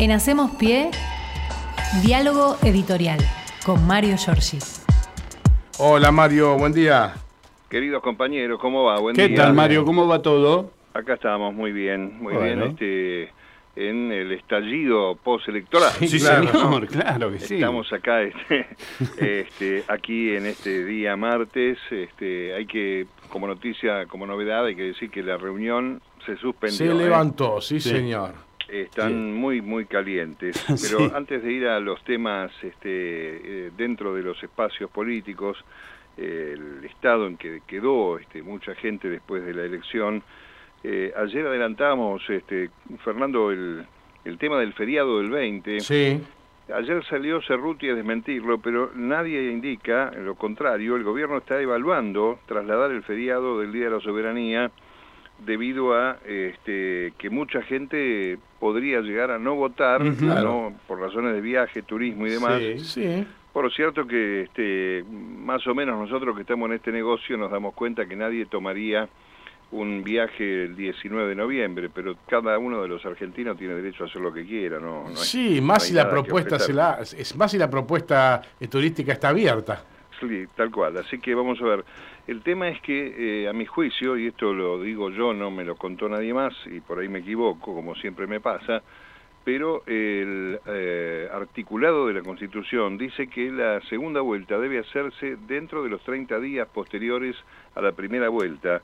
En Hacemos Pie, diálogo editorial con Mario Giorgi. Hola Mario, buen día. Queridos compañeros, ¿cómo va? Buen ¿Qué día. tal Mario? ¿Cómo va todo? Acá estamos muy bien, muy Bueno. bien. Este, en el estallido postelectoral. Sí, Claro, señor, ¿no? claro que sí. Estamos acá, este, este, aquí en este día martes. Este, hay que, como noticia, como novedad, hay que decir que la reunión se suspendió. Se ¿eh? levantó, sí, Sí. señor. Están muy, muy calientes. Sí. Pero antes de ir a los temas este, eh, dentro de los espacios políticos, eh, el estado en que quedó este, mucha gente después de la elección, eh, ayer adelantamos, este, Fernando, el, el tema del feriado del 20. Sí, Ayer salió Cerruti a desmentirlo, pero nadie indica lo contrario. El gobierno está evaluando trasladar el feriado del Día de la Soberanía debido a este, que mucha gente podría llegar a no votar. ¿no? por razones de viaje, turismo y demás. Sí. sí. Por cierto que este, más o menos nosotros que estamos en este negocio nos damos cuenta que nadie tomaría un viaje el 19 de noviembre, pero cada uno de los argentinos tiene derecho a hacer lo que quiera, ¿no? no hay- Sí, más si la propuesta se la, es más si la propuesta eh, turística está abierta. Tal cual. Así que vamos a ver. El tema es que, eh, a mi juicio, y esto lo digo yo, no me lo contó nadie más, y por ahí me equivoco, como siempre me pasa, pero el eh, articulado de la Constitución dice que la segunda vuelta debe hacerse dentro de los 30 días posteriores a la primera vuelta,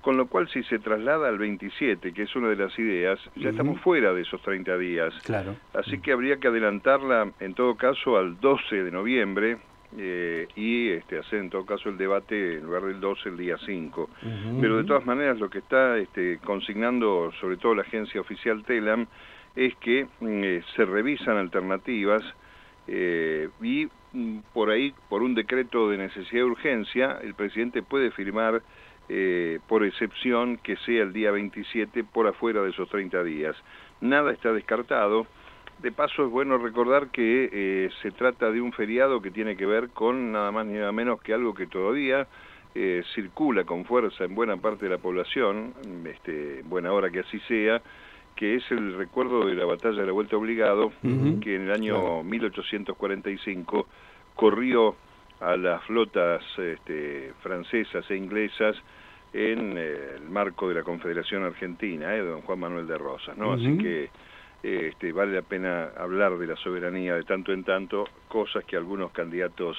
con lo cual si se traslada al 27, que es una de las ideas, ya estamos fuera de esos 30 días. Claro. Así que habría que adelantarla en todo caso al 12 de noviembre eh, y este, hacer en todo caso el debate en lugar del 12 el día 5. Pero de todas maneras lo que está este, consignando sobre todo la agencia oficial TELAM es que mm, eh, se revisan alternativas eh, y mm, por ahí, por un decreto de necesidad de urgencia, el presidente puede firmar eh, por excepción que sea el día 27 por afuera de esos 30 días. Nada está descartado. De paso es bueno recordar que eh, se trata de un feriado que tiene que ver con nada más ni nada menos que algo que todavía eh, circula con fuerza en buena parte de la población, este, en buena hora que así sea, que es el recuerdo de la batalla de la Vuelta Obligado, que en el año 1845 corrió a las flotas este, francesas e inglesas en eh, el marco de la Confederación Argentina, eh, don Juan Manuel de Rosas, ¿no? Así que este, vale la pena hablar de la soberanía de tanto en tanto, cosas que algunos candidatos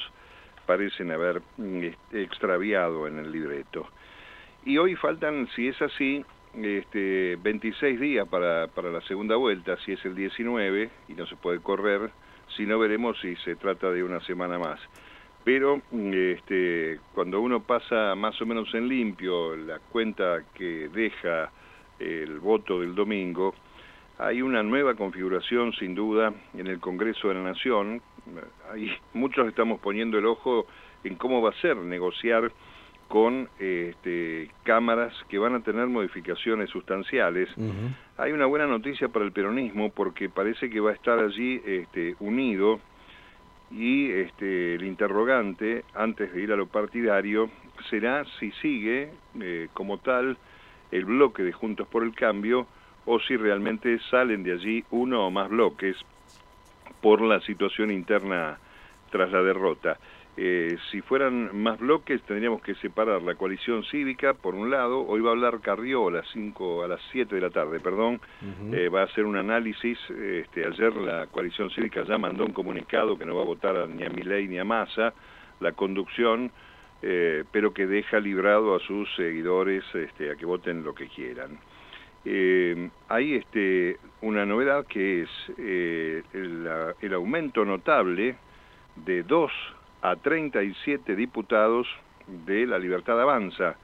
parecen haber mm, este, extraviado en el libreto. Y hoy faltan, si es así, este, 26 días para, para la segunda vuelta, si es el 19 y no se puede correr, si no veremos si se trata de una semana más. Pero mm, este, cuando uno pasa más o menos en limpio la cuenta que deja el voto del domingo, hay una nueva configuración sin duda en el Congreso de la Nación. Ahí muchos estamos poniendo el ojo en cómo va a ser negociar con este, cámaras que van a tener modificaciones sustanciales. Hay una buena noticia para el peronismo porque parece que va a estar allí este, unido y este, el interrogante, antes de ir a lo partidario, será si sigue eh, como tal el bloque de Juntos por el Cambio o si realmente salen de allí uno o más bloques por la situación interna tras la derrota. Eh, si fueran más bloques tendríamos que separar la coalición cívica por un lado, hoy va a hablar Carrió a las 5, a las 7 de la tarde, perdón, eh, va a hacer un análisis, este, ayer la coalición cívica ya mandó un comunicado que no va a votar ni a Milei ni a Massa, la conducción, eh, pero que deja librado a sus seguidores este, a que voten lo que quieran. Eh, hay este, una novedad que es eh, el, aumento notable de 2 a 37 diputados de la Libertad Avanza.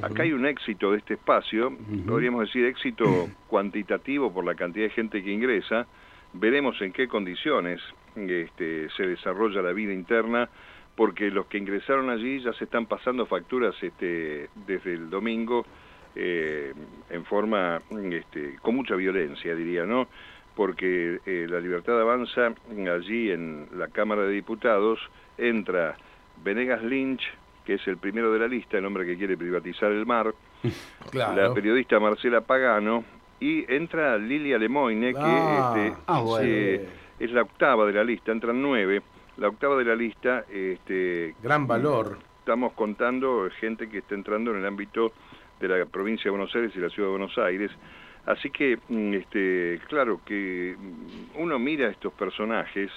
Acá hay un éxito de este espacio, podríamos decir éxito cuantitativo por la cantidad de gente que ingresa. Veremos en qué condiciones este, se desarrolla la vida interna, porque los que ingresaron allí ya se están pasando facturas este, desde el domingo eh, en forma, este, con mucha violencia, diría, ¿no? Porque eh, la libertad avanza allí en la Cámara de Diputados, entra Venegas Lynch, que es el primero de la lista, el hombre que quiere privatizar el mar, Claro. la periodista Marcela Pagano y entra Lilia Lemoine, que Ah, este, ah, bueno. eh, es la octava de la lista, entran nueve. La octava de la lista, este, Gran valor. estamos contando gente que está entrando en el ámbito de la provincia de Buenos Aires y la ciudad de Buenos Aires. Así que, mm, este, claro, que mm, uno mira a estos personajes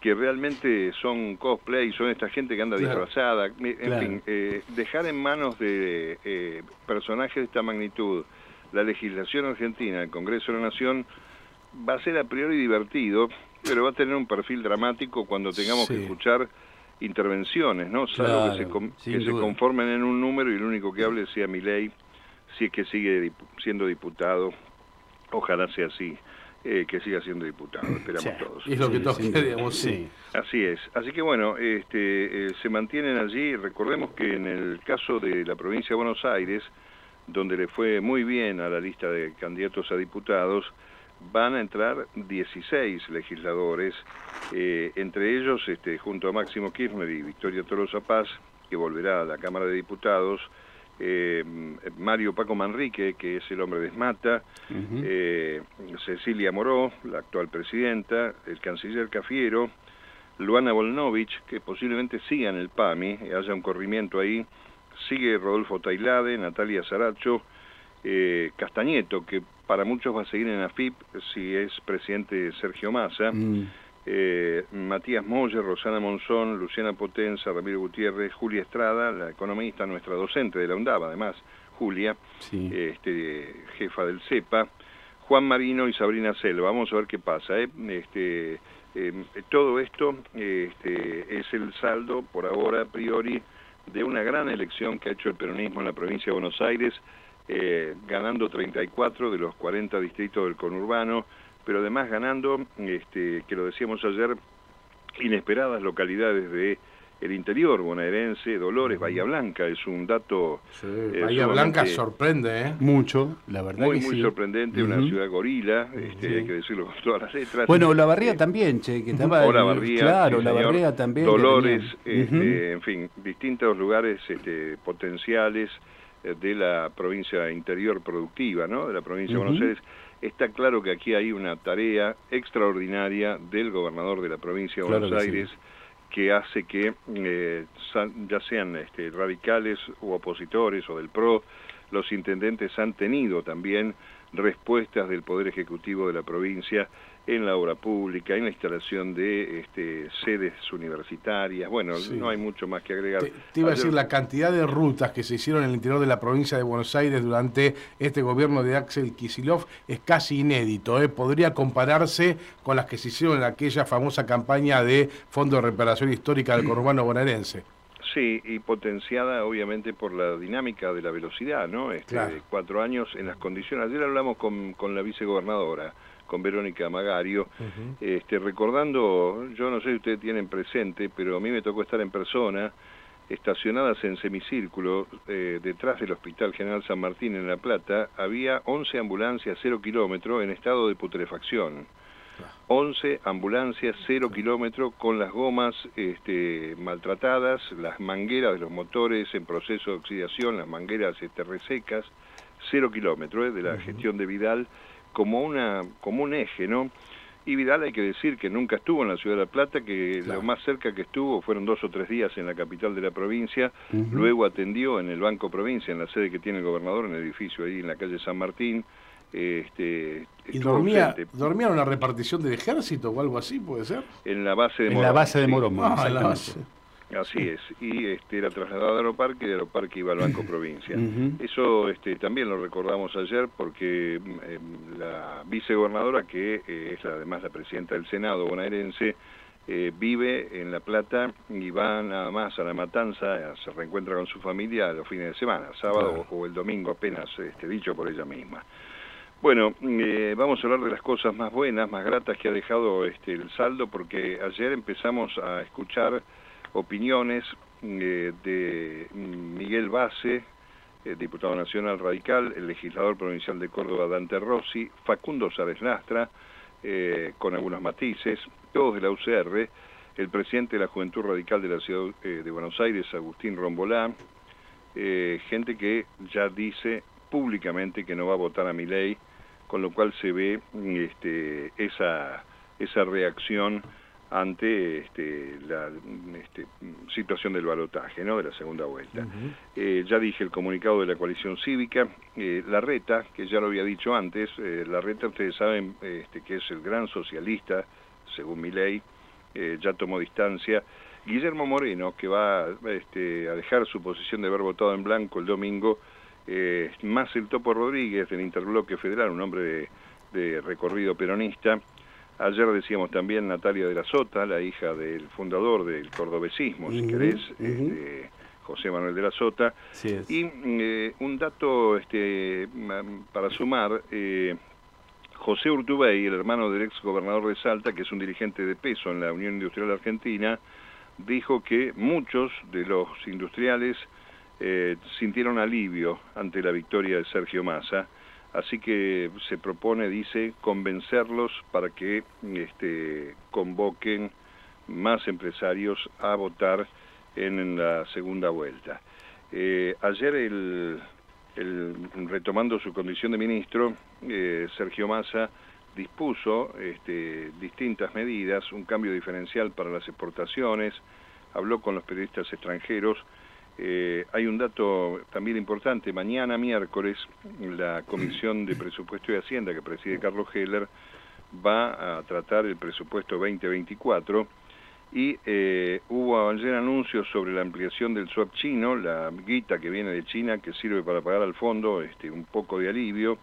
que realmente son cosplay, son esta gente que anda Claro. disfrazada, en Claro. fin, eh, dejar en manos de eh, personajes de esta magnitud la legislación argentina, el Congreso de la Nación, va a ser a priori divertido, pero va a tener un perfil dramático cuando tengamos Sí. que escuchar intervenciones, ¿no? Salvo que, se, que se conformen en un número y el único que hable sea Milei, si es que sigue dip- siendo diputado, ojalá sea así, eh, que siga siendo diputado, esperamos Sí. todos. Es lo que duda. digamos, sí. Así es. Así que bueno, este, eh, se mantienen allí. Recordemos que en el caso de la provincia de Buenos Aires, donde le fue muy bien a la lista de candidatos a diputados, van a entrar 16 legisladores, eh, entre ellos, este, junto a Máximo Kirchner y Victoria Tolosa Paz, que volverá a la Cámara de Diputados, eh, Mario Paco Manrique, que es el hombre de Esmata, eh, Cecilia Moró, la actual presidenta, el canciller Cafiero, Luana Volnovich, que posiblemente siga en el PAMI, haya un corrimiento ahí, sigue Rodolfo Tailade, Natalia Saracho, eh, Castañeto, que para muchos va a seguir en AFIP si es presidente Sergio Massa, Mm. eh, Matías Moller, Rosana Monzón, Luciana Potenza, Ramiro Gutiérrez, Julia Estrada, la economista, nuestra docente de la UNDAB, además, Julia, Sí. este, jefa del CEPA, Juan Marino y Sabrina Selva. Vamos a ver qué pasa. ¿eh? Este, eh, todo esto este, es el saldo, por ahora, a priori, de una gran elección que ha hecho el peronismo en la provincia de Buenos Aires, eh, ganando 34 de los 40 distritos del conurbano, pero además ganando, este, que lo decíamos ayer, inesperadas localidades de el interior bonaerense, Dolores, Bahía Blanca, es un dato Sí, Eh, Bahía Blanca sorprende, ¿eh? Mucho, la verdad muy, que muy sí. sorprendente, una ciudad gorila, este, Sí. hay que decirlo con todas las letras. Bueno, la barría Eh, también, che, que estaba... o la barría, Claro, la barría también. Dolores, este, en fin, distintos lugares este, potenciales eh, de la provincia interior productiva, ¿no? De la provincia de Buenos. Aires. Está claro que aquí hay una tarea extraordinaria del gobernador de la provincia de Claro Buenos que sí. Aires que hace que, eh, ya sean este, radicales u opositores o del PRO, los intendentes han tenido también respuestas del Poder Ejecutivo de la provincia en la obra pública, en la instalación de este, sedes universitarias. Bueno, Sí. no hay mucho más que agregar. Te, te iba a decir la cantidad de rutas que se hicieron en el interior de la provincia de Buenos Aires durante este gobierno de Axel Kisilov es casi inédito. ¿eh? Podría compararse con las que se hicieron en aquella famosa campaña de Fondo de Reparación Histórica del Conurbano bonaerense. Sí, y potenciada obviamente por la dinámica de la velocidad, ¿no? Este, Claro. cuatro años en las condiciones. Ayer hablamos con, con la vicegobernadora, con Verónica Magario, este, recordando, yo no sé si ustedes tienen presente, pero a mí me tocó estar en persona, estacionadas en semicírculo, eh, detrás del Hospital General San Martín en La Plata, había 11 ambulancias cero kilómetro en estado de putrefacción. 11 ambulancias cero kilómetro con las gomas este, maltratadas, las mangueras de los motores en proceso de oxidación, las mangueras este, resecas, cero kilómetro eh, de la gestión de Vidal como, una, como un eje, ¿no? Y Vidal hay que decir que nunca estuvo en la ciudad de La Plata, que Claro. lo más cerca que estuvo fueron dos o tres días en la capital de la provincia, luego atendió en el Banco Provincia, en la sede que tiene el gobernador, en el edificio ahí en la calle San Martín, este, ¿Y estuvo dormía, ausente dormía en una repartición del ejército o algo así, puede ser? en la base de En Morón. la base de sí. Morón, Ah, base. Así es, y este, era trasladado a Aeroparque y de Aeroparque iba al Banco Provincia. Eso este, también lo recordamos ayer porque mm, eh, la vicegobernadora, que eh, es además la presidenta del Senado bonaerense, eh, vive en La Plata y va nada más a La Matanza, eh, se reencuentra con su familia los fines de semana, sábado Claro. o el domingo apenas, este, dicho por ella misma. Bueno, eh, vamos a hablar de las cosas más buenas, más gratas que ha dejado este, el saldo, porque ayer empezamos a escuchar opiniones eh, de Miguel Base, eh, diputado nacional radical, el legislador provincial de Córdoba, Dante Rossi, Facundo Sárez Lastra, eh, con algunos matices, todos de la UCR, el presidente de la Juventud Radical de la Ciudad de Buenos Aires, Agustín Rombolá, gente que ya dice públicamente que no va a votar a mi ley con lo cual se ve este, esa, esa reacción ante este, la este, situación del balotaje, ¿no? de la segunda vuelta. Eh, ya dije el comunicado de la coalición cívica, eh, la reta, que ya lo había dicho antes, eh, la reta ustedes saben este, que es el gran socialista, según mi ley, ya tomó distancia. Guillermo Moreno, que va este, a dejar su posición de haber votado en blanco el domingo, más el Topo Rodríguez del Interbloque Federal, un hombre de recorrido peronista, Ayer decíamos también Natalia de la Sota, la hija del fundador del cordobesismo, si querés, este, José Manuel de la Sota. Y eh, un dato este, para sumar, eh, José Urtubey, el hermano del ex gobernador de Salta, que es un dirigente de peso en la Unión Industrial Argentina, dijo que muchos de los industriales eh, sintieron alivio ante la victoria de Sergio Massa Así que se propone, dice, convencerlos para que este, convoquen más empresarios a votar en, la segunda vuelta. Eh, ayer, el, retomando su condición de ministro, eh, Sergio Massa dispuso este, distintas medidas, un cambio diferencial para las exportaciones, habló con los periodistas extranjeros, eh, hay un dato también importante. Mañana, miércoles, la Comisión de Presupuesto y Hacienda, que preside Carlos Heller, va a tratar el presupuesto 2024 y eh, hubo ayer anuncios sobre la ampliación del swap chino, la guita que viene de China, que sirve para pagar al fondo este, un poco de alivio.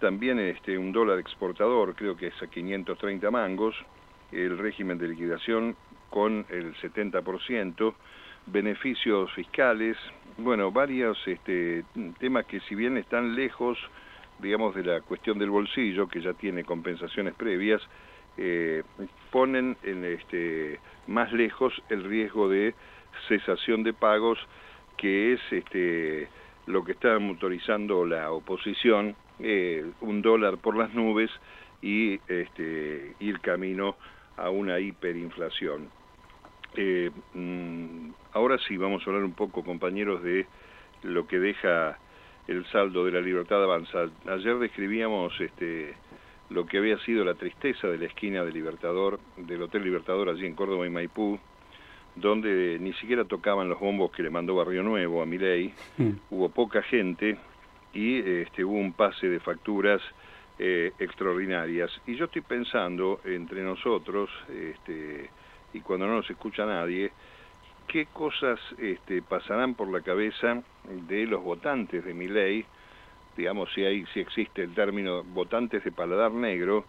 También este, un dólar exportador, creo que es a 530 mangos, el régimen de liquidación con el 70%, beneficios fiscales, bueno, varios este, temas que si bien están lejos, digamos, de la cuestión del bolsillo, que ya tiene compensaciones previas, eh, ponen en este, más lejos el riesgo de cesación de pagos, que es este, lo que está motorizando la oposición, eh, un dólar por las nubes y ir camino a una hiperinflación. Eh, mm, ahora sí, vamos a hablar un poco, compañeros, de lo que deja el saldo de la libertad avanza. Ayer describíamos este, lo que había sido la tristeza de la esquina de Libertador, del Hotel Libertador allí en Córdoba y Maipú, donde ni siquiera tocaban los bombos que le mandó Barrio Nuevo a Miley, mm. hubo poca gente y este, hubo un pase de facturas eh, extraordinarias. Y yo estoy pensando entre nosotros, este, y cuando no nos escucha nadie, qué cosas este, pasarán por la cabeza de los votantes de mi ley, digamos si hay, si existe el término votantes de paladar negro,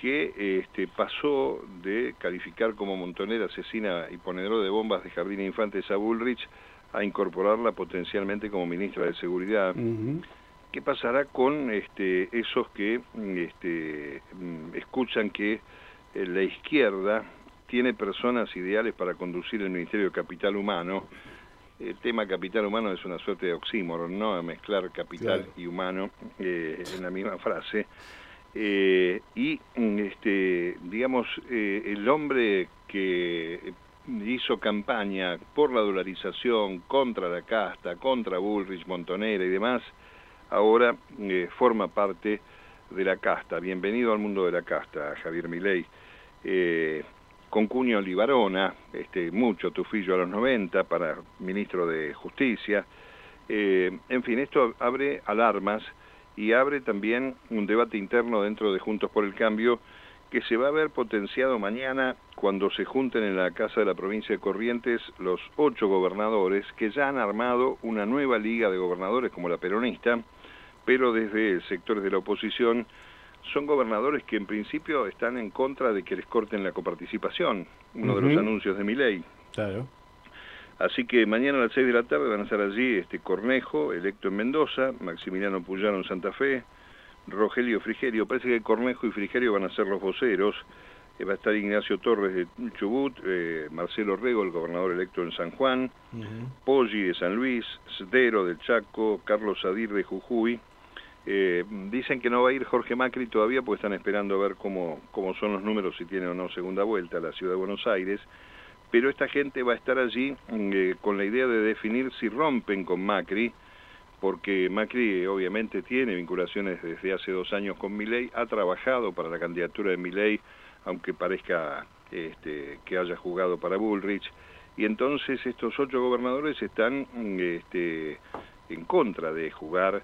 que este, pasó de calificar como montonera, asesina y ponedora de bombas de Jardín Infantes a Bullrich a incorporarla potencialmente como ministra de Seguridad. ¿Qué pasará con este, esos que este, mm, escuchan que eh, la izquierda tiene personas ideales para conducir el Ministerio de Capital Humano. El tema capital humano es una suerte de oxímoron, ¿no? Mezclar capital y humano eh, en la misma frase. Eh, y, este, digamos, eh, el hombre que hizo campaña por la dolarización, contra la casta, contra Bullrich, Montonera y demás, ahora forma parte de la casta. Bienvenido al mundo de la casta, Javier Milei con Cuño Libarona, este, mucho tufillo a los 90 para ministro de Justicia. Eh, en fin, esto abre alarmas y abre también un debate interno dentro de Juntos por el Cambio que se va a ver potenciado mañana cuando se junten en la Casa de la Provincia de Corrientes los ocho gobernadores que ya han armado una nueva liga de gobernadores como la peronista, pero desde sectores de la oposición son gobernadores que en principio están en contra de que les corten la coparticipación, uno de los anuncios de mi ley. Claro. Así que mañana a las 6 de la tarde van a estar allí este Cornejo, electo en Mendoza, Maximiliano Puyano en Santa Fe, Rogelio Frigerio, parece que Cornejo y Frigerio van a ser los voceros, eh, va a estar Ignacio Torres de Chubut, eh, Marcelo Rego, el gobernador electo en San Juan, Poggi de San Luis, Cedero del Chaco, Carlos Sadir de Jujuy, eh, dicen que no va a ir Jorge Macri todavía porque están esperando a ver cómo, cómo son los números, si tiene o no segunda vuelta a la ciudad de Buenos Aires, pero esta gente va a estar allí mm, eh, con la idea de definir si rompen con Macri, porque Macri obviamente tiene vinculaciones desde hace dos años con Milei, ha trabajado para la candidatura de Milei, aunque parezca este, que haya jugado para Bullrich, y entonces estos ocho gobernadores están este, en contra de jugar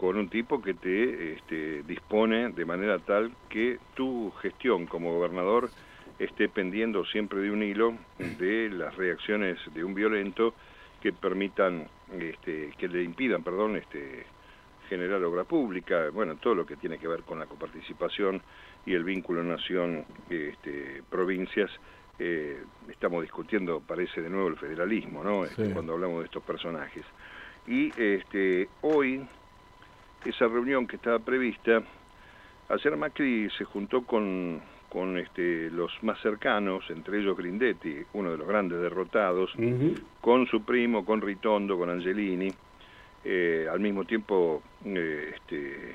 con un tipo que te este, dispone de manera tal que tu gestión como gobernador esté pendiendo siempre de un hilo de las reacciones de un violento que permitan, este, que le impidan, perdón, este, generar obra pública, bueno, todo lo que tiene que ver con la coparticipación y el vínculo nación-provincias. Este, eh, estamos discutiendo, parece de nuevo, el federalismo, ¿no? Este, cuando hablamos de estos personajes. Y este, hoy, esa reunión que estaba prevista, ayer Macri se juntó con con este, los más cercanos, entre ellos Grindetti, uno de los grandes derrotados, con su primo, con Ritondo, con Angelini. Eh, al mismo tiempo, eh, este,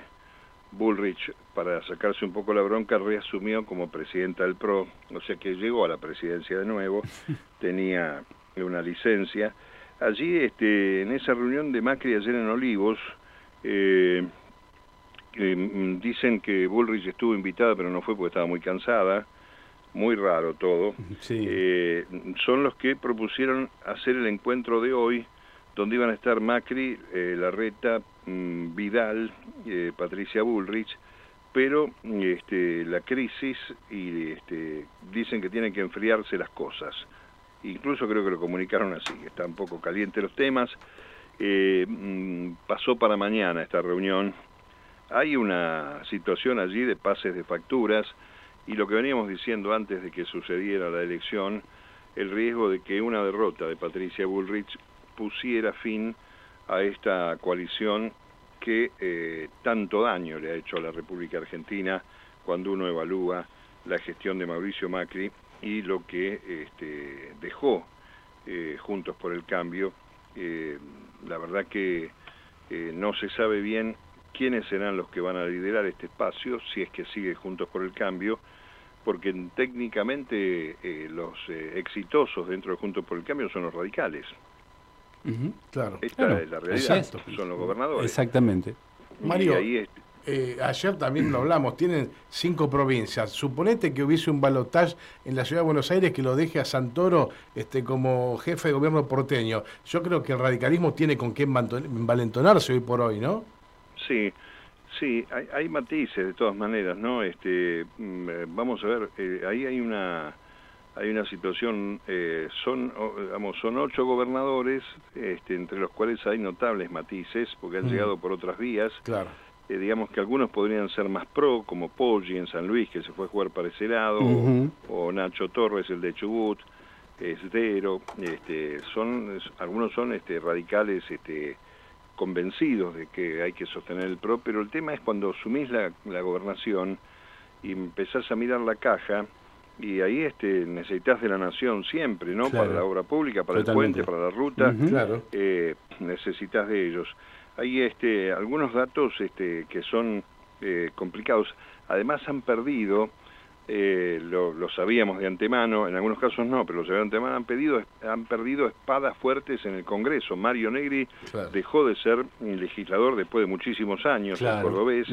Bullrich, para sacarse un poco la bronca, reasumió como presidenta del PRO, o sea que llegó a la presidencia de nuevo, tenía una licencia. Allí, este, en esa reunión de Macri ayer en Olivos, eh, Mm, dicen que Bullrich estuvo invitada, pero no fue porque estaba muy cansada. Muy raro todo. Eh, son los que propusieron hacer el encuentro de hoy, donde iban a estar Macri, eh, Larreta, mm, Vidal, eh, Patricia Bullrich, pero este, la crisis y este, dicen que tienen que enfriarse las cosas. Incluso creo que lo comunicaron así, que están un poco calientes los temas. Mm, pasó para mañana esta reunión hay una situación allí de pases de facturas y lo que veníamos diciendo antes de que sucediera la elección, el riesgo de que una derrota de Patricia Bullrich pusiera fin a esta coalición que eh, tanto daño le ha hecho a la República Argentina cuando uno evalúa la gestión de Mauricio Macri y lo que este, dejó eh, Juntos por el Cambio. Eh, la verdad que no se sabe bien quiénes serán los que van a liderar este espacio, si es que sigue Juntos por el Cambio, porque técnicamente eh, los eh, exitosos dentro de Juntos por el Cambio son los radicales. claro. Esta es la realidad, son los gobernadores. Exactamente. Mario, eh, ayer también lo hablamos, tienen cinco provincias. Suponete que hubiese un balotaje en la ciudad de Buenos Aires que lo deje a Santoro este, como jefe de gobierno porteño. Yo creo que el radicalismo tiene con qué envalentonarse hoy por hoy, ¿no? Sí, sí, hay, matices de todas maneras, ¿no? Este, mm, eh, vamos a ver, eh, ahí hay una hay una situación, eh, son, vamos, son ocho gobernadores, este, entre los cuales hay notables matices, porque han mm. llegado por otras vías. Claro. Digamos que algunos podrían ser más pro, como Poggi en San Luis, que se fue a jugar para ese lado, o, Nacho Torres, el de Chubut, Esdero, este, son, algunos son este, radicales este, convencidos de que hay que sostener el PRO, pero el tema es cuando asumís la, gobernación y empezás a mirar la caja, y ahí este, necesitas de la nación siempre, ¿no? Para la obra pública, para el puente, para la ruta, claro. eh, necesitas de ellos. Hay este, algunos datos este, que son eh, complicados. Además han perdido eh, lo, sabíamos de antemano, en algunos casos no, pero lo sabíamos de antemano, han, pedido, han perdido espadas fuertes en el Congreso. Mario Negri dejó de ser legislador después de muchísimos años, en cordobés,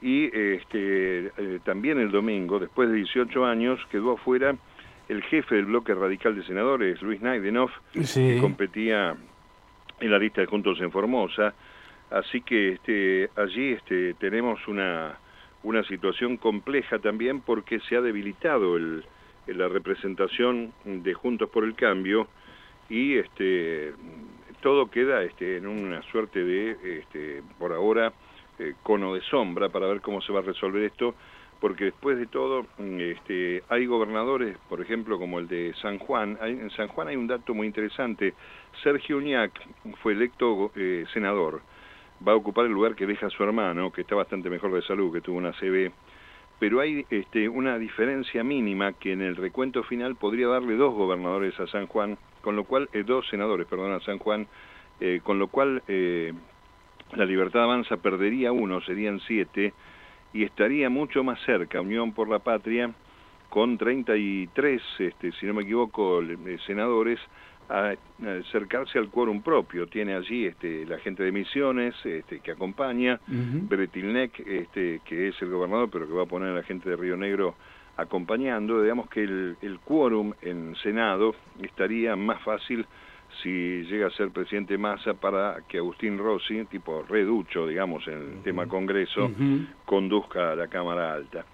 y este, eh, también el domingo, después de 18 años, quedó afuera el jefe del bloque radical de senadores, Luis Naidenov, que competía en la lista de Juntos en Formosa. Así que este, allí este, tenemos una una situación compleja también porque se ha debilitado la representación de Juntos por el Cambio y este todo queda en una suerte de, por ahora, eh, cono de sombra para ver cómo se va a resolver esto, porque después de todo este, hay gobernadores, por ejemplo, como el de San Juan. en San Juan hay un dato muy interesante. Sergio Uñac fue electo eh, senador va a ocupar el lugar que deja su hermano, que está bastante mejor de salud, que tuvo una CB, pero hay este, una diferencia mínima que en el recuento final podría darle dos gobernadores a San Juan, con lo cual, eh, dos senadores, perdón, a San Juan, eh, con lo cual eh, la Libertad Avanza perdería uno, serían siete, y estaría mucho más cerca, Unión por la Patria, con 33, este, si no me equivoco, senadores, a, acercarse al quórum propio. Tiene allí este, la gente de Misiones este, que acompaña, Bretilnec, este, que es el gobernador, pero que va a poner a la gente de Río Negro acompañando. Digamos que el, el quórum en Senado estaría más fácil si llega a ser presidente Massa para que Agustín Rossi, tipo reducho, digamos, en el tema Congreso, conduzca a la Cámara Alta.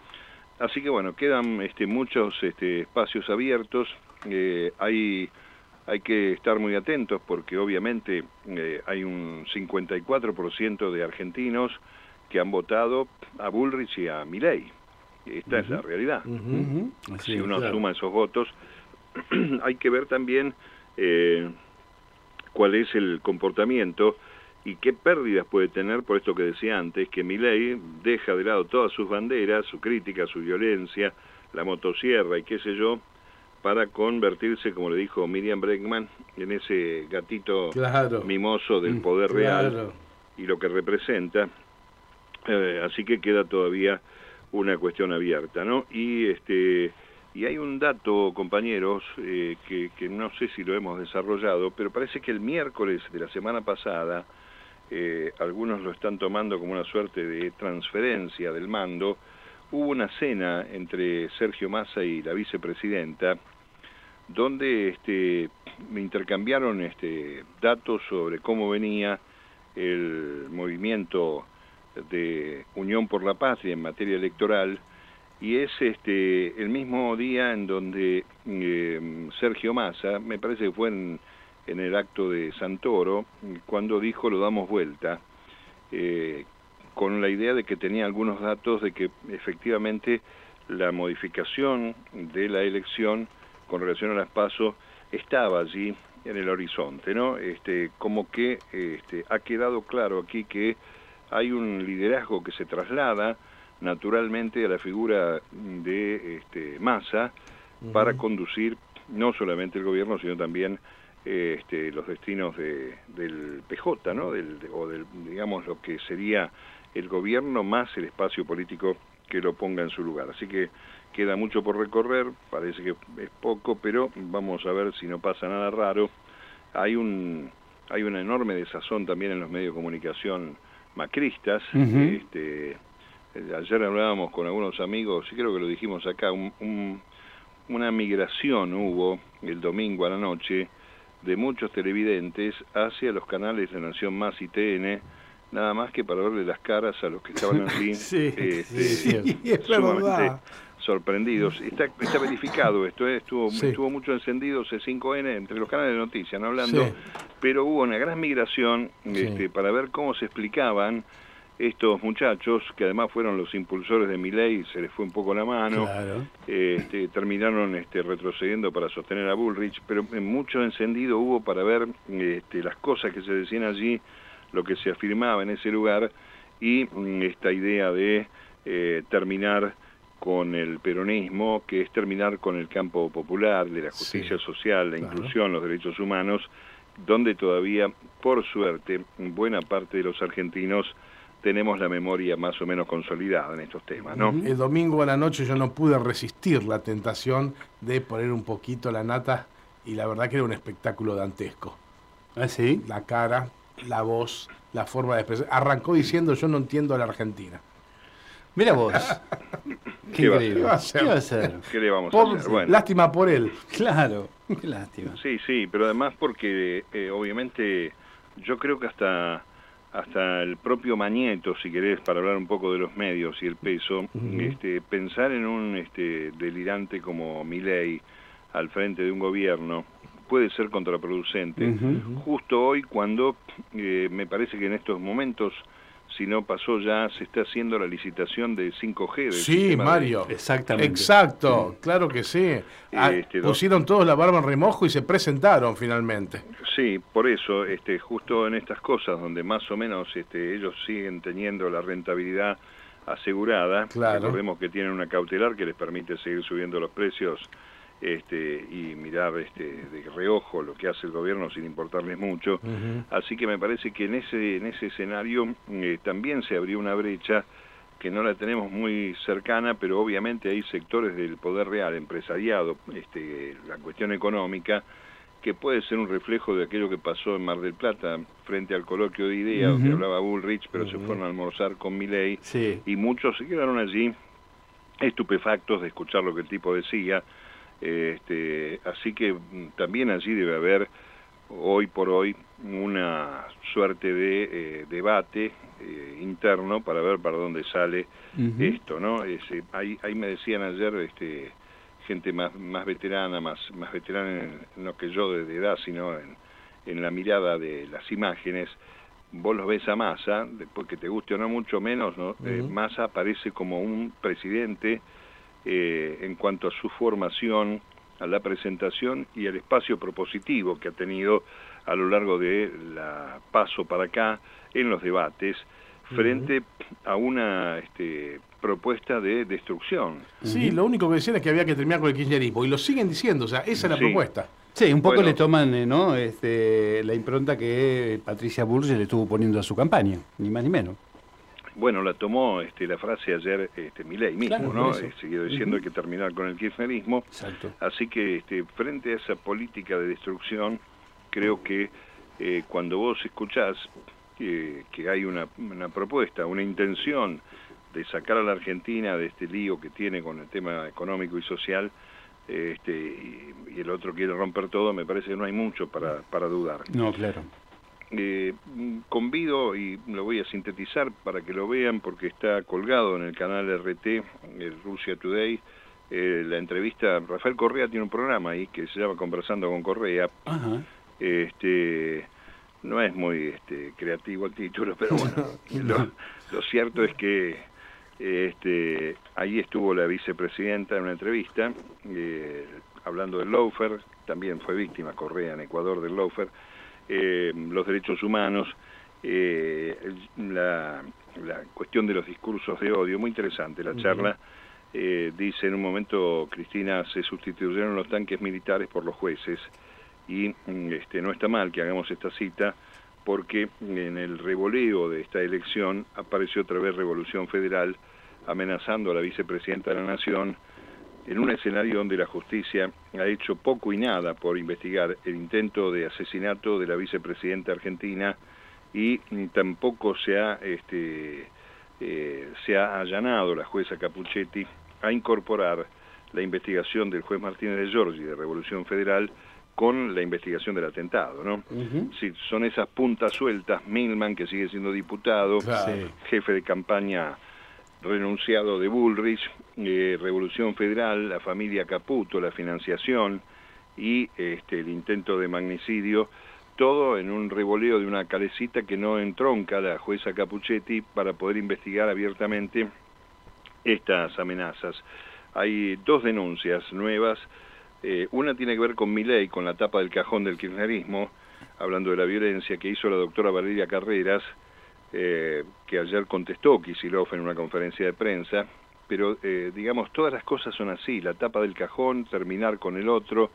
Así que bueno, quedan este, muchos este, espacios abiertos. Eh, hay hay que estar muy atentos porque obviamente eh, hay un 54% de argentinos que han votado a Bullrich y a Milei. Esta es la realidad. si uno suma esos votos, hay que ver también eh, cuál es el comportamiento y qué pérdidas puede tener por esto que decía antes, que Milei deja de lado todas sus banderas, su crítica, su violencia, la motosierra y qué sé yo, para convertirse, como le dijo Miriam Bregman, en ese gatito mimoso del mm, poder real y lo que representa. Eh, así que queda todavía una cuestión abierta, ¿no? Y este y hay un dato, compañeros, eh, que, no sé si lo hemos desarrollado, pero parece que el miércoles de la semana pasada, eh, algunos lo están tomando como una suerte de transferencia del mando, hubo una cena entre Sergio Massa y la vicepresidenta, donde este, me intercambiaron este, datos sobre cómo venía el movimiento de Unión por la Patria en materia electoral, y es este el mismo día en donde eh, Sergio Massa, me parece que fue en, en, el acto de Santoro, cuando dijo lo damos vuelta, eh, con la idea de que tenía algunos datos de que efectivamente la modificación de la elección con relación a las pasos estaba allí en el horizonte, ¿no? Este, como que este, ha quedado claro aquí que hay un liderazgo que se traslada naturalmente a la figura de este, Massa para conducir no solamente el gobierno, sino también este, los destinos de, del PJ, ¿no? Del, o del, digamos, lo que sería el gobierno más el espacio político que lo ponga en su lugar. Así que queda mucho por recorrer, parece que es poco, pero vamos a ver si no pasa nada raro. Hay un hay una enorme desazón también en los medios de comunicación macristas. este, ayer hablábamos con algunos amigos, y creo que lo dijimos acá, una migración hubo el domingo a la noche de muchos televidentes hacia los canales de Nación Más y TN, nada más que para verle las caras a los que estaban allí. sí, este, es verdad sorprendidos. Está, está verificado esto, ¿eh? estuvo, estuvo mucho encendido C5N entre los canales de noticias, no hablando, pero hubo una gran migración este, para ver cómo se explicaban estos muchachos, que además fueron los impulsores de mi ley, se les fue un poco la mano, este, terminaron este, retrocediendo para sostener a Bullrich, pero mucho encendido hubo para ver este, las cosas que se decían allí, lo que se afirmaba en ese lugar y mm, esta idea de eh, terminar con el peronismo, que es terminar con el campo popular, de la justicia social, la inclusión, los derechos humanos, donde todavía, por suerte, buena parte de los argentinos tenemos la memoria más o menos consolidada en estos temas, ¿no? El domingo a la noche yo no pude resistir la tentación de poner un poquito la nata y la verdad que era un espectáculo dantesco. ¿Ah, sí? La cara, la voz, la forma de expresar. Arrancó diciendo yo no entiendo a la Argentina. Mira vos. Qué, increíble. va a hacer? ¿Qué va a hacer? ¿Qué le vamos a hacer? Bueno. Lástima por él. Claro, qué lástima. Sí, sí, pero además porque eh, obviamente yo creo que hasta hasta el propio Mañeto, si querés, para hablar un poco de los medios y el peso, este, pensar en un este, delirante como Milei al frente de un gobierno puede ser contraproducente. Justo hoy, cuando eh, me parece que en estos momentos si no pasó ya, se está haciendo la licitación de 5G. sí, Mario. Exactamente. Exacto, claro que sí. Ah, este, pusieron todos la barba en remojo y se presentaron finalmente. Sí, por eso, este, justo en estas cosas donde más o menos este, ellos siguen teniendo la rentabilidad asegurada, claro. recordemos que tienen una cautelar que les permite seguir subiendo los precios este, y mirar este, de reojo lo que hace el gobierno sin importarles mucho. Así que me parece que en ese, en ese escenario eh, también se abrió una brecha que no la tenemos muy cercana, pero obviamente hay sectores del poder real, empresariado, este, la cuestión económica, que puede ser un reflejo de aquello que pasó en Mar del Plata frente al coloquio de ideas, donde hablaba Bullrich, pero se fueron a almorzar con Milley, Sí. y muchos se quedaron allí estupefactos de escuchar lo que el tipo decía. Este, así que mm, también allí debe haber hoy por hoy una suerte de eh, debate eh, interno para ver para dónde sale esto, ¿no? Ese, ahí, ahí me decían ayer este, gente más, más veterana, más, más veterana en- no que yo de, de edad, sino en, en la mirada de las imágenes, vos los ves a Massa, después que te guste o no mucho menos, ¿no? Eh, Massa aparece como un presidente eh, en cuanto a su formación, a la presentación y al espacio propositivo que ha tenido a lo largo de la paso para acá en los debates frente a una este, propuesta de destrucción. Sí, lo único que decían es que había que terminar con el kirchnerismo y lo siguen diciendo, o sea, esa es la Sí. propuesta. Sí, un poco Bueno. le toman eh, ¿no? este, la impronta que Patricia Bullrich le estuvo poniendo a su campaña, ni más ni menos. Bueno, la tomó este, la frase ayer este, Milei mismo, Claro, ¿no? Eh, siguió diciendo hay que terminar con el kirchnerismo. Exacto. Así que este, frente a esa política de destrucción, creo que eh, cuando vos escuchás que, que hay una, una propuesta, una intención de sacar a la Argentina de este lío que tiene con el tema económico y social, eh, este, y, y el otro quiere romper todo, me parece que no hay mucho para, para dudar. No, claro. Eh, convido y lo voy a sintetizar para que lo vean porque está colgado en el canal RT, el Rusia Today, eh, la entrevista, Rafael Correa tiene un programa ahí que se llama Conversando con Correa, Ajá. este no es muy este, creativo el título, pero bueno, lo, lo cierto es que este, ahí estuvo la vicepresidenta en una entrevista, eh, hablando del loafer, también fue víctima Correa en Ecuador del loafer, eh, los derechos humanos, eh, la cuestión de los discursos de odio, muy interesante la charla. Eh, dice en un momento, Cristina, se sustituyeron los tanques militares por los jueces y mm, este, no está mal que hagamos esta cita porque en el revoleo de esta elección apareció otra vez Revolución Federal amenazando a la vicepresidenta de la Nación en un escenario donde la justicia ha hecho poco y nada por investigar el intento de asesinato de la vicepresidenta argentina y tampoco se ha este, eh, se ha allanado la jueza Capuchetti a incorporar la investigación del juez Martínez de Giorgi de Revolución Federal con la investigación del atentado, ¿no? Sí, son esas puntas sueltas, Milman, que sigue siendo diputado, Claro. Jefe de campaña renunciado de Bullrich, eh, Revolución Federal, la familia Caputo, la financiación y este, el intento de magnicidio, todo en un revoleo de una calecita que no entronca la jueza Capuchetti para poder investigar abiertamente estas amenazas. Hay dos denuncias nuevas, eh, una tiene que ver con mi ley, con la tapa del cajón del kirchnerismo, hablando de la violencia que hizo la doctora Valeria Carreras, eh, que ayer contestó Kisilov en una conferencia de prensa, pero eh, digamos, todas las cosas son así, la tapa del cajón, terminar con el otro,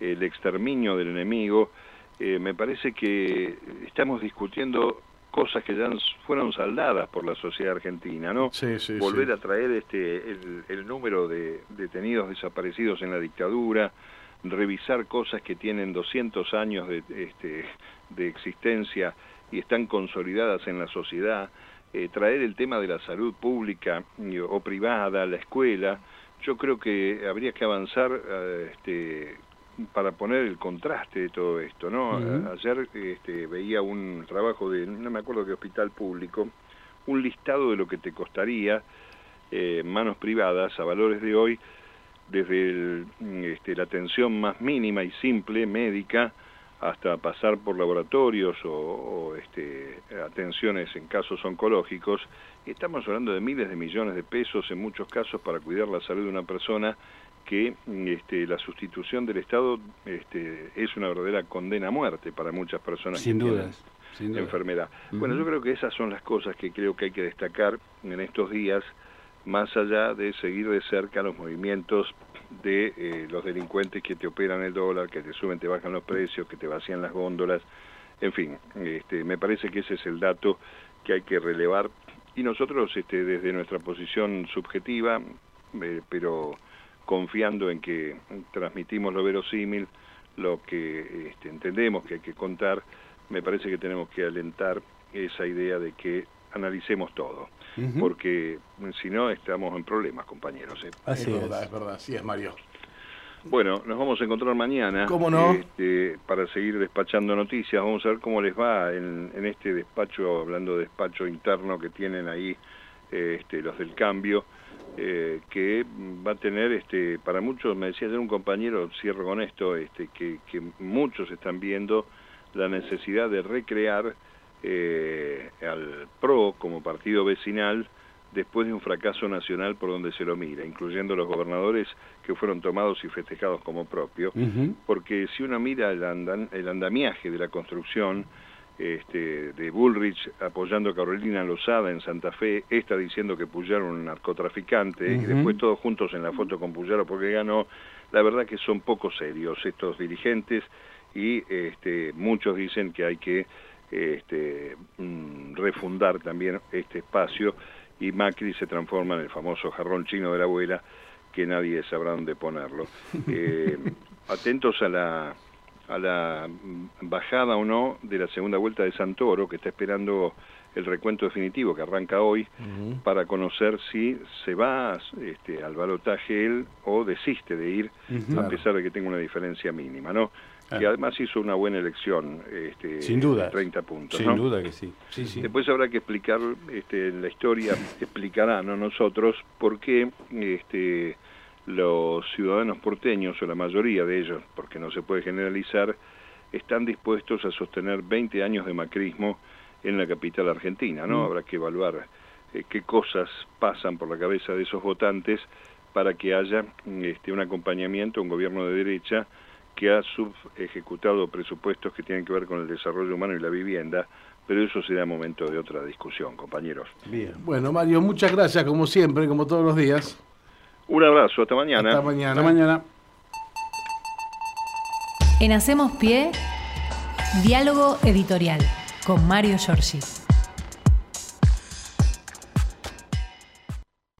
el exterminio del enemigo, eh, me parece que estamos discutiendo cosas que ya fueron saldadas por la sociedad argentina, ¿no? Sí, sí, Volver sí. a traer este el, el número de detenidos desaparecidos en la dictadura, revisar cosas que tienen 200 años de, este, de existencia y están consolidadas en la sociedad, eh, traer el tema de la salud pública y- o privada, la escuela, yo creo que habría que avanzar eh, este, para poner el contraste de todo esto, ¿no? A- Ayer este, veía un trabajo de, no me acuerdo qué hospital público, un listado de lo que te costaría eh, manos privadas a valores de hoy, desde el, este, la atención más mínima y simple médica hasta pasar por laboratorios o, o, este, atenciones en casos oncológicos. Y estamos hablando de miles de millones de pesos en muchos casos para cuidar la salud de una persona que este, la sustitución del Estado este, es una verdadera condena a muerte para muchas personas. Sin que tienen dudas. Sin enfermedad. Bueno, yo creo que esas son las cosas que creo que hay que destacar en estos días, más allá de seguir de cerca los movimientos de eh, los delincuentes que te operan el dólar, que te suben, te bajan los precios, que te vacían las góndolas, en fin, este, me parece que ese es el dato que hay que relevar. Y nosotros este, desde nuestra posición subjetiva, eh, pero confiando en que transmitimos lo verosímil, lo que este, entendemos que hay que contar, me parece que tenemos que alentar esa idea de que analicemos todo, porque si no estamos en problemas, compañeros. ¿eh? Así es, verdad, es verdad, así es, Mario. Bueno, nos vamos a encontrar mañana ¿Cómo no? Este, para seguir despachando noticias. Vamos a ver cómo les va en, este despacho, hablando de despacho interno que tienen ahí este, los del cambio, eh, que va a tener, este, para muchos, me decía ayer un compañero, cierro con esto, este, que, que muchos están viendo la necesidad de recrear eh, al PRO como partido vecinal después de un fracaso nacional por donde se lo mira, incluyendo los gobernadores que fueron tomados y festejados como propio, porque si uno mira el, el andamiaje de la construcción, este, de Bullrich apoyando a Carolina Lozada en Santa Fe, esta diciendo que Puyaro un narcotraficante, y después todos juntos en la foto con Puyaro porque ganó, la verdad que son poco serios estos dirigentes y este, muchos dicen que hay que este, mm, refundar también este espacio y Macri se transforma en el famoso jarrón chino de la abuela que nadie sabrá dónde ponerlo. Eh, atentos a la, a la bajada o no de la segunda vuelta de Santoro, que está esperando el recuento definitivo que arranca hoy, para conocer si se va este, al balotaje él o desiste de ir, a pesar de que tenga una diferencia mínima, ¿no? Ah. que además hizo una buena elección, este, sin duda, 30 puntos. Sin duda que sí. Después habrá que explicar, este, la historia explicará, no nosotros, por qué este, los ciudadanos porteños, o la mayoría de ellos, porque no se puede generalizar, están dispuestos a sostener 20 años de macrismo en la capital argentina. ¿no? Mm. Habrá que evaluar eh, qué cosas pasan por la cabeza de esos votantes para que haya este, un acompañamiento, un gobierno de derecha, que ha subejecutado presupuestos que tienen que ver con el desarrollo humano y la vivienda, pero eso será momento de otra discusión, compañeros. Bien. Bueno, Mario, muchas gracias, como siempre, como todos los días. Un abrazo, hasta mañana. Hasta mañana. Hasta mañana. En Hacemos Pie, diálogo editorial con Mario Giorgi.